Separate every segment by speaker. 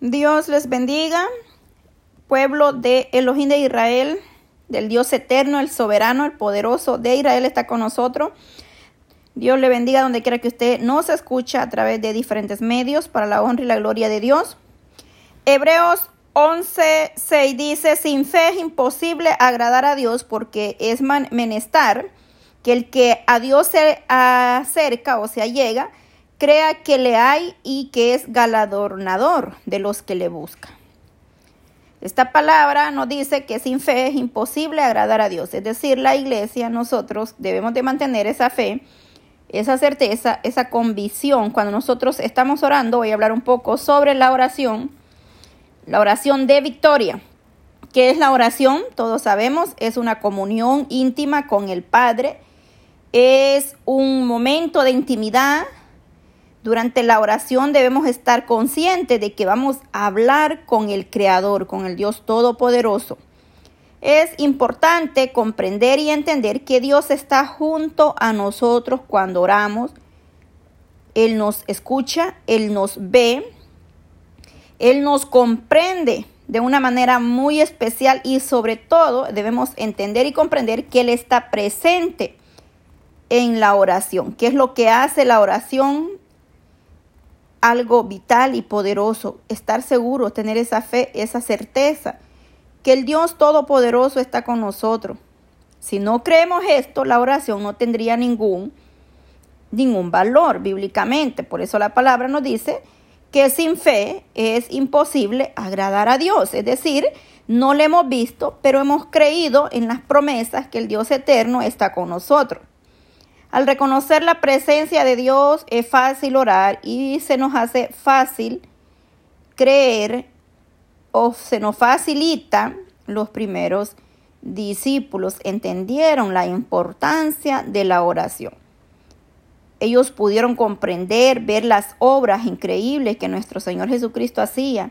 Speaker 1: Dios les bendiga, pueblo de Elohim de Israel, del Dios eterno, el soberano, el poderoso de Israel está con nosotros. Dios le bendiga donde quiera que usted nos escucha a través de diferentes medios para la honra y la gloria de Dios. Hebreos 11:6 dice, sin fe es imposible agradar a Dios porque es menester que el que a Dios se acerca o se allega, crea que le hay y que es galardonador de los que le buscan. Esta palabra nos dice que sin fe es imposible agradar a Dios. Es decir, la iglesia, nosotros debemos de mantener esa fe, esa certeza, esa convicción. Cuando nosotros estamos orando, voy a hablar un poco sobre la oración, la oración de victoria. ¿Qué es la oración? Todos sabemos, es una comunión íntima con el Padre. Es un momento de intimidad durante la oración debemos estar conscientes de que vamos a hablar con el Creador, con el Dios Todopoderoso. Es importante comprender y entender que Dios está junto a nosotros cuando oramos. Él nos escucha, Él nos ve, Él nos comprende de una manera muy especial y sobre todo debemos entender y comprender que Él está presente en la oración. ¿Qué es lo que hace la oración? Algo vital y poderoso, estar seguro, tener esa fe, esa certeza, que el Dios Todopoderoso está con nosotros. Si no creemos esto, la oración no tendría ningún, ningún valor bíblicamente. Por eso la palabra nos dice que sin fe es imposible agradar a Dios. Es decir, no le hemos visto, pero hemos creído en las promesas que el Dios eterno está con nosotros. Al reconocer la presencia de Dios es fácil orar y se nos hace fácil creer o se nos facilita los primeros discípulos entendieron la importancia de la oración. Ellos pudieron comprender, ver las obras increíbles que nuestro Señor Jesucristo hacía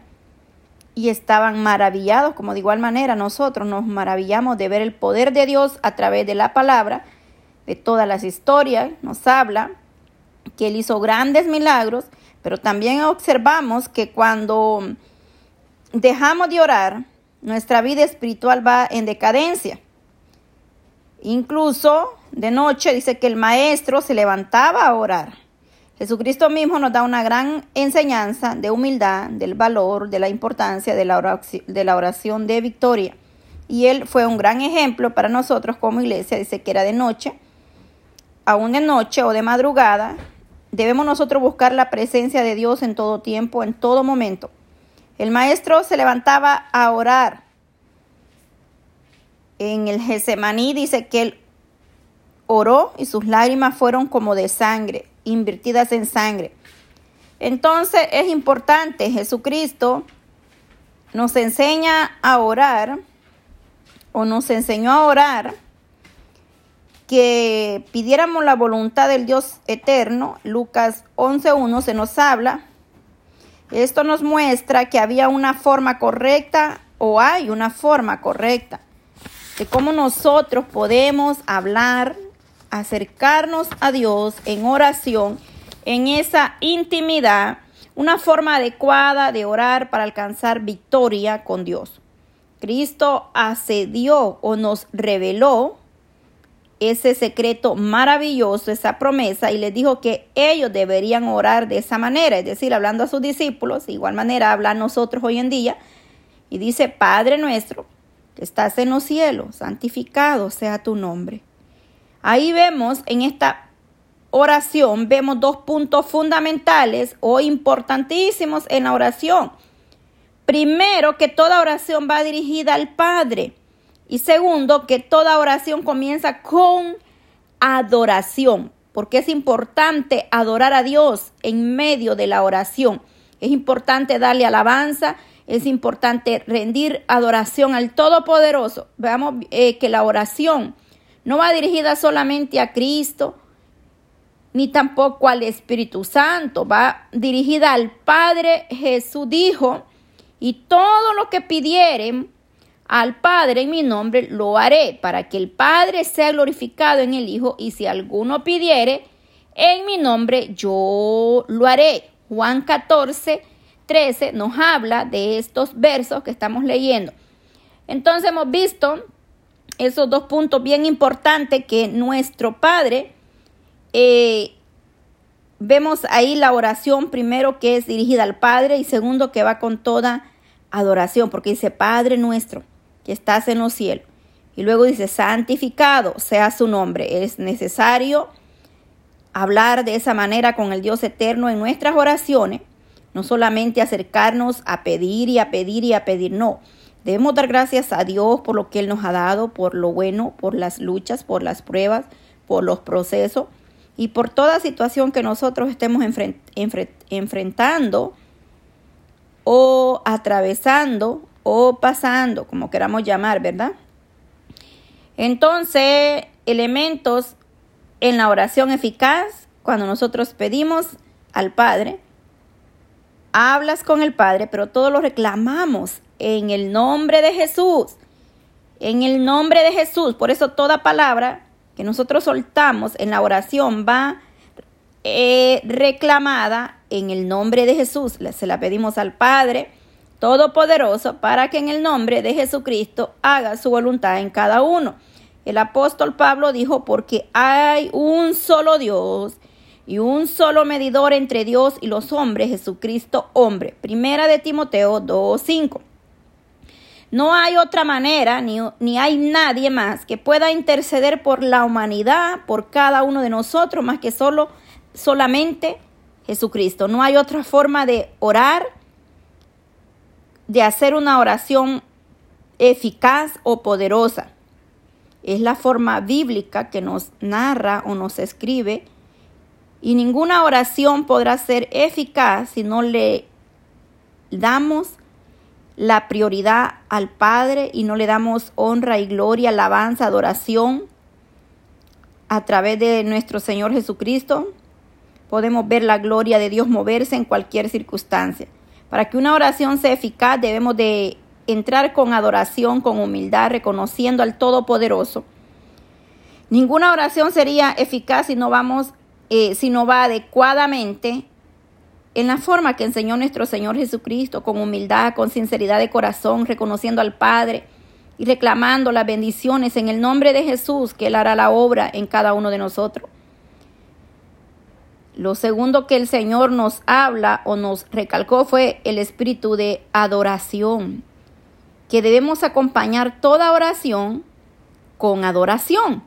Speaker 1: y estaban maravillados, como de igual manera nosotros nos maravillamos de ver el poder de Dios a través de la palabra de todas las historias, nos habla que él hizo grandes milagros, pero también observamos que cuando dejamos de orar, nuestra vida espiritual va en decadencia. Incluso de noche dice que el maestro se levantaba a orar. Jesucristo mismo nos da una gran enseñanza de humildad, del valor, de la importancia de la oración de, la oración de victoria. Y él fue un gran ejemplo para nosotros como iglesia. Dice que era de noche aún de noche o de madrugada, debemos nosotros buscar la presencia de Dios en todo tiempo, en todo momento. El maestro se levantaba a orar. En el Gesemaní dice que él oró y sus lágrimas fueron como de sangre, invertidas en sangre. Entonces es importante, Jesucristo nos enseña a orar o nos enseñó a orar que pidiéramos la voluntad del Dios eterno, Lucas 11.1 se nos habla. Esto nos muestra que había una forma correcta o hay una forma correcta de cómo nosotros podemos hablar, acercarnos a Dios en oración, en esa intimidad, una forma adecuada de orar para alcanzar victoria con Dios. Cristo accedió o nos reveló ese secreto maravilloso, esa promesa, y les dijo que ellos deberían orar de esa manera, es decir, hablando a sus discípulos, igual manera habla a nosotros hoy en día, y dice, Padre nuestro, que estás en los cielos, santificado sea tu nombre. Ahí vemos en esta oración, vemos dos puntos fundamentales o importantísimos en la oración. Primero, que toda oración va dirigida al Padre. Y segundo, que toda oración comienza con adoración, porque es importante adorar a Dios en medio de la oración. Es importante darle alabanza, es importante rendir adoración al Todopoderoso. Veamos eh, que la oración no va dirigida solamente a Cristo, ni tampoco al Espíritu Santo, va dirigida al Padre. Jesús dijo, y todo lo que pidieren al Padre en mi nombre lo haré, para que el Padre sea glorificado en el Hijo, y si alguno pidiere en mi nombre, yo lo haré. Juan 14, 13 nos habla de estos versos que estamos leyendo. Entonces hemos visto esos dos puntos bien importantes que nuestro Padre, eh, vemos ahí la oración primero que es dirigida al Padre y segundo que va con toda adoración, porque dice Padre nuestro que estás en los cielos. Y luego dice, santificado sea su nombre. Es necesario hablar de esa manera con el Dios eterno en nuestras oraciones, no solamente acercarnos a pedir y a pedir y a pedir, no. Debemos dar gracias a Dios por lo que Él nos ha dado, por lo bueno, por las luchas, por las pruebas, por los procesos y por toda situación que nosotros estemos enfrentando o atravesando o pasando, como queramos llamar, ¿verdad? Entonces, elementos en la oración eficaz, cuando nosotros pedimos al Padre, hablas con el Padre, pero todo lo reclamamos en el nombre de Jesús. En el nombre de Jesús. Por eso toda palabra que nosotros soltamos en la oración va eh, reclamada en el nombre de Jesús. Se la pedimos al Padre Todopoderoso para que en el nombre de Jesucristo haga su voluntad en cada uno. El apóstol Pablo dijo, porque hay un solo Dios y un solo medidor entre Dios y los hombres, Jesucristo hombre. Primera de Timoteo 2.5. No hay otra manera, ni, ni, hay nadie más que pueda interceder por la humanidad, por cada uno de nosotros, más que solo, solamente Jesucristo. No hay otra forma de orar, de hacer una oración eficaz o poderosa. Es la forma bíblica que nos narra o nos escribe y ninguna oración podrá ser eficaz si no le damos la prioridad al Padre y no le damos honra y gloria, alabanza, adoración a través de nuestro Señor Jesucristo. Podemos ver la gloria de Dios moverse en cualquier circunstancia. Para que una oración sea eficaz debemos de entrar con adoración, con humildad, reconociendo al Todopoderoso. Ninguna oración sería eficaz si no vamos, eh, si no va adecuadamente en la forma que enseñó nuestro Señor Jesucristo, con humildad, con sinceridad de corazón, reconociendo al Padre y reclamando las bendiciones en el nombre de Jesús, que Él hará la obra en cada uno de nosotros. Lo segundo que el Señor nos habla o nos recalcó fue el espíritu de adoración que debemos acompañar toda oración con adoración.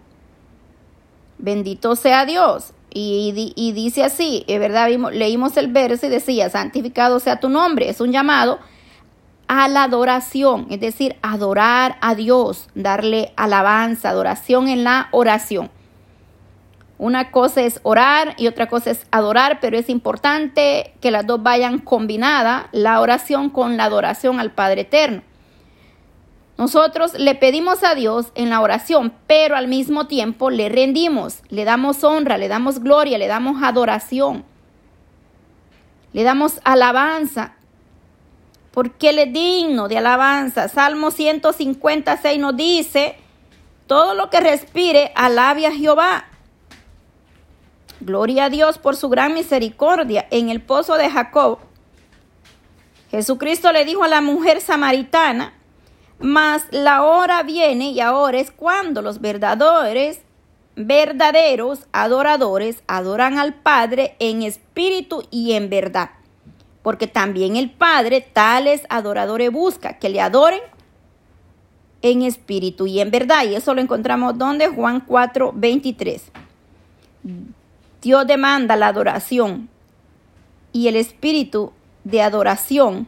Speaker 1: Bendito sea Dios. Y, dice así, es verdad, leímos el verso y decía, santificado sea tu nombre. Es un llamado a la adoración, es decir, adorar a Dios, darle alabanza, adoración en la oración. Una cosa es orar y otra cosa es adorar, pero es importante que las dos vayan combinadas, la oración con la adoración al Padre Eterno. Nosotros le pedimos a Dios en la oración, pero al mismo tiempo le rendimos, le damos honra, le damos gloria, le damos adoración, le damos alabanza, porque Él es digno de alabanza. Salmo 156 nos dice, todo lo que respire, alabe a Jehová. Gloria a Dios por su gran misericordia. En el pozo de Jacob, Jesucristo le dijo a la mujer samaritana, mas la hora viene y ahora es cuando los verdaderos, verdaderos adoradores adoran al Padre en espíritu y en verdad. Porque también el Padre tales adoradores busca que le adoren en espíritu y en verdad. Y eso lo encontramos donde Juan 4, 23. Dios demanda la adoración y el espíritu de adoración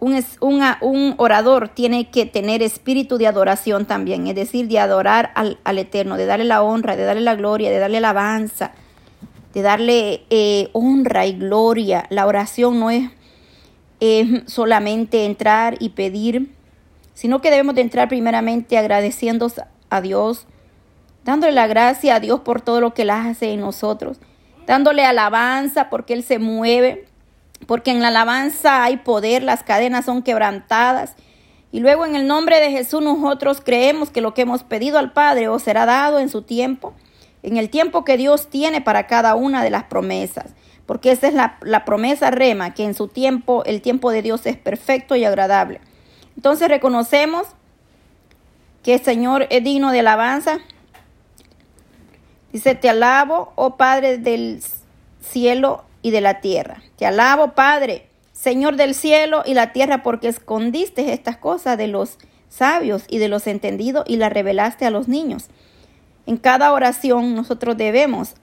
Speaker 1: un, orador tiene que tener espíritu de adoración también, es decir, de adorar al, Eterno, de darle la honra, de darle la gloria, de darle alabanza, de darle eh, honra y gloria. La oración no es solamente entrar y pedir, sino que debemos de entrar primeramente agradeciendo a Dios, dándole la gracia a Dios por todo lo que Él hace en nosotros, dándole alabanza porque Él se mueve porque en la alabanza hay poder, las cadenas son quebrantadas. Y luego en el nombre de Jesús nosotros creemos que lo que hemos pedido al Padre os será dado en su tiempo, en el tiempo que Dios tiene para cada una de las promesas. porque esa es la, la promesa rema, que en su tiempo, el tiempo de Dios es perfecto y agradable. Entonces reconocemos que el Señor es digno de alabanza. Dice, te alabo, oh Padre del cielo y de la tierra. Te alabo, Padre, Señor del cielo y la tierra, porque escondiste estas cosas de los sabios y de los entendidos y las revelaste a los niños. En cada oración nosotros debemos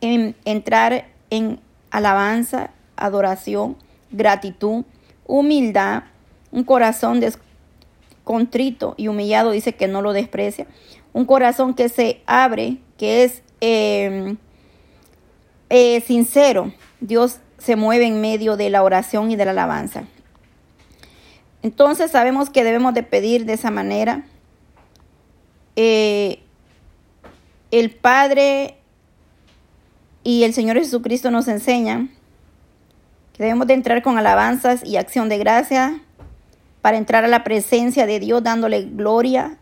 Speaker 1: entrar en alabanza, adoración, gratitud, humildad, un corazón contrito y humillado dice que no lo desprecia. Un corazón que se abre, que es em, eh, sincero. Dios se mueve en medio de la oración y de la alabanza. Entonces sabemos que debemos de pedir de esa manera. Eh, el Padre y el Señor Jesucristo nos enseñan que debemos de entrar con alabanzas y acción de gracia para entrar a la presencia de Dios dándole gloria,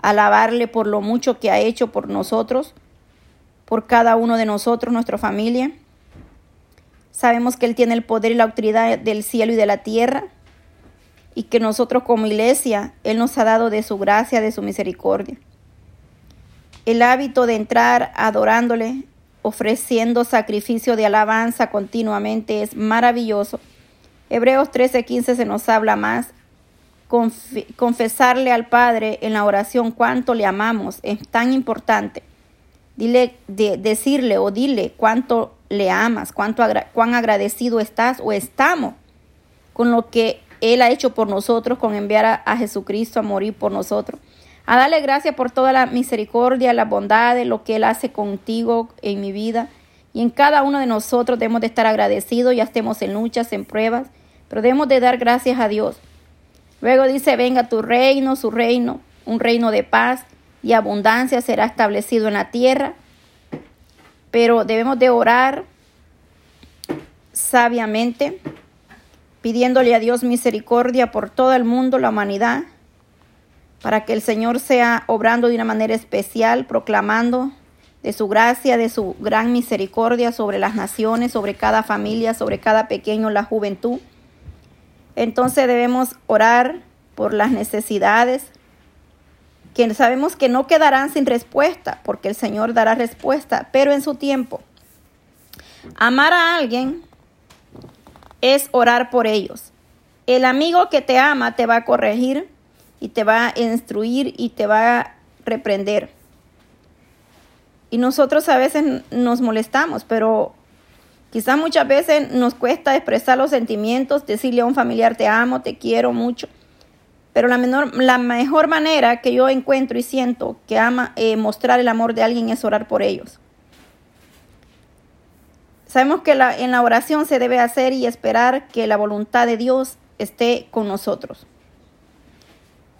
Speaker 1: alabarle por lo mucho que ha hecho por nosotros, por cada uno de nosotros, nuestra familia. Sabemos que Él tiene el poder y la autoridad del cielo y de la tierra y que nosotros como iglesia, Él nos ha dado de su gracia, de su misericordia. El hábito de entrar adorándole, ofreciendo sacrificio de alabanza continuamente es maravilloso. Hebreos 13:15 se nos habla más confesarle al Padre en la oración cuánto le amamos es tan importante. Dile, de, decirle o dile cuánto le amas, cuánto cuán agradecido estás o estamos con lo que Él ha hecho por nosotros, con enviar a, Jesucristo a morir por nosotros. A darle gracias por toda la misericordia, la bondad, de lo que Él hace contigo en mi vida. Y en cada uno de nosotros debemos de estar agradecidos, ya estemos en luchas, en pruebas, pero debemos de dar gracias a Dios Luego dice, venga tu reino, su reino, un reino de paz y abundancia será establecido en la tierra. Pero debemos de orar sabiamente, pidiéndole a Dios misericordia por todo el mundo, la humanidad, para que el Señor sea obrando de una manera especial, proclamando de su gracia, de su gran misericordia sobre las naciones, sobre cada familia, sobre cada pequeño, la juventud. Entonces debemos orar por las necesidades que sabemos que no quedarán sin respuesta, porque el Señor dará respuesta, pero en su tiempo. Amar a alguien es orar por ellos. El amigo que te ama te va a corregir y te va a instruir y te va a reprender. Y nosotros a veces nos molestamos, pero Quizás muchas veces nos cuesta expresar los sentimientos, decirle a un familiar te amo, te quiero mucho. Pero la, menor, la mejor manera que yo encuentro y siento que ama eh, mostrar el amor de alguien es orar por ellos. Sabemos que la, en la oración se debe hacer y esperar que la voluntad de Dios esté con nosotros.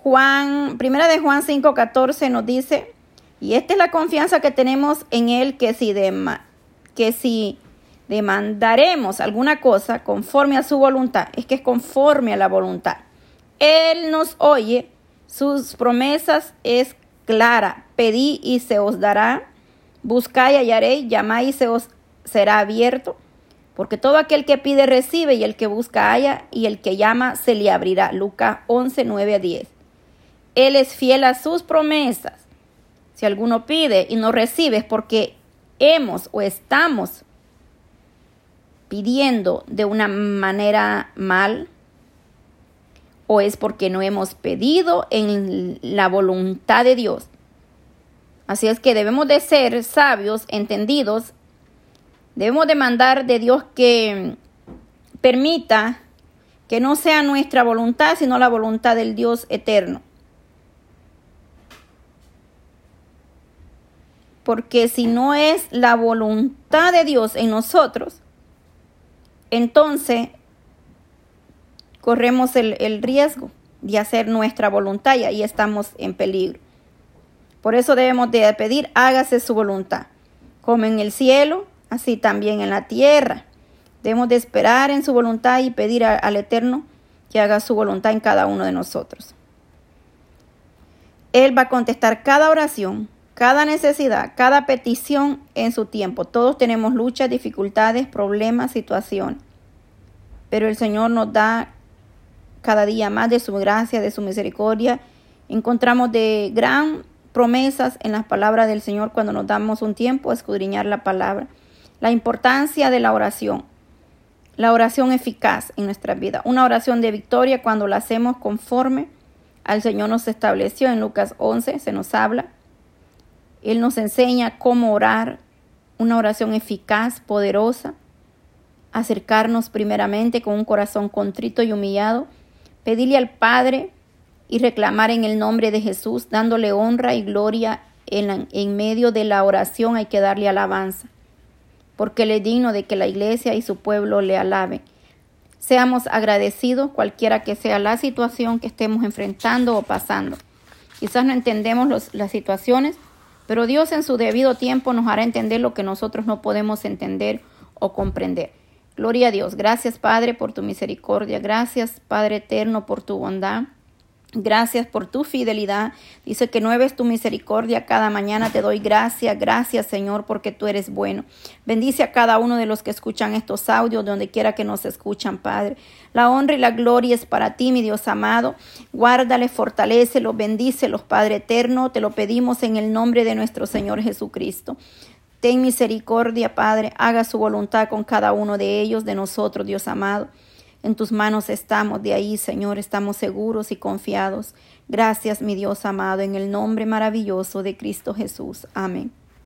Speaker 1: Juan, primera de Juan 5:14 nos dice, y esta es la confianza que tenemos en él que si de, que si demandaremos alguna cosa conforme a su voluntad, es que es conforme a la voluntad. Él nos oye, sus promesas es clara, pedí y se os dará, buscáis y hallaréis, llamáis y se os será abierto, porque todo aquel que pide recibe y el que busca halla y el que llama se le abrirá. Lucas 11, 9 a 10. Él es fiel a sus promesas. Si alguno pide y no recibe es porque hemos o estamos pidiendo de una manera mal o es porque no hemos pedido en la voluntad de Dios. Así es que debemos de ser sabios, entendidos. Debemos demandar de Dios que permita que no sea nuestra voluntad, sino la voluntad del Dios eterno. Porque si no es la voluntad de Dios en nosotros, entonces corremos el, riesgo de hacer nuestra voluntad y ahí estamos en peligro. Por eso debemos de pedir, hágase su voluntad, como en el cielo, así también en la tierra. Debemos de esperar en su voluntad y pedir al Eterno que haga su voluntad en cada uno de nosotros. Él va a contestar cada oración, cada necesidad, cada petición en su tiempo. Todos tenemos luchas, dificultades, problemas, situaciones. Pero el Señor nos da cada día más de su gracia, de su misericordia. Encontramos de gran promesas en las palabras del Señor cuando nos damos un tiempo a escudriñar la palabra. La importancia de la oración. La oración eficaz en nuestra vida. Una oración de victoria cuando la hacemos conforme al Señor nos estableció. En Lucas 11 se nos habla. Él nos enseña cómo orar. Una oración eficaz, poderosa. Acercarnos primeramente con un corazón contrito y humillado. Pedirle al Padre y reclamar en el nombre de Jesús, dándole honra y gloria en, en medio de la oración hay que darle alabanza, porque Él es digno de que la iglesia y su pueblo le alaben. Seamos agradecidos cualquiera que sea la situación que estemos enfrentando o pasando. Quizás no entendemos las situaciones, pero Dios en su debido tiempo nos hará entender lo que nosotros no podemos entender o comprender. Gloria a Dios. Gracias Padre por tu misericordia. Gracias Padre eterno por tu bondad. Gracias por tu fidelidad. Dice que nueve es tu misericordia. Cada mañana te doy gracias. Gracias, Señor, porque tú eres bueno. Bendice a cada uno de los que escuchan estos audios, donde quiera que nos escuchan, Padre. La honra y la gloria es para ti, mi Dios amado. Guárdale, fortalecelo, bendícelos, Padre eterno. Te lo pedimos en el nombre de nuestro Señor Jesucristo. Ten misericordia, Padre. Haga su voluntad con cada uno de ellos, de nosotros, Dios amado. En tus manos estamos, de ahí, Señor, estamos seguros y confiados. Gracias, mi Dios amado, en el nombre maravilloso de Cristo Jesús. Amén.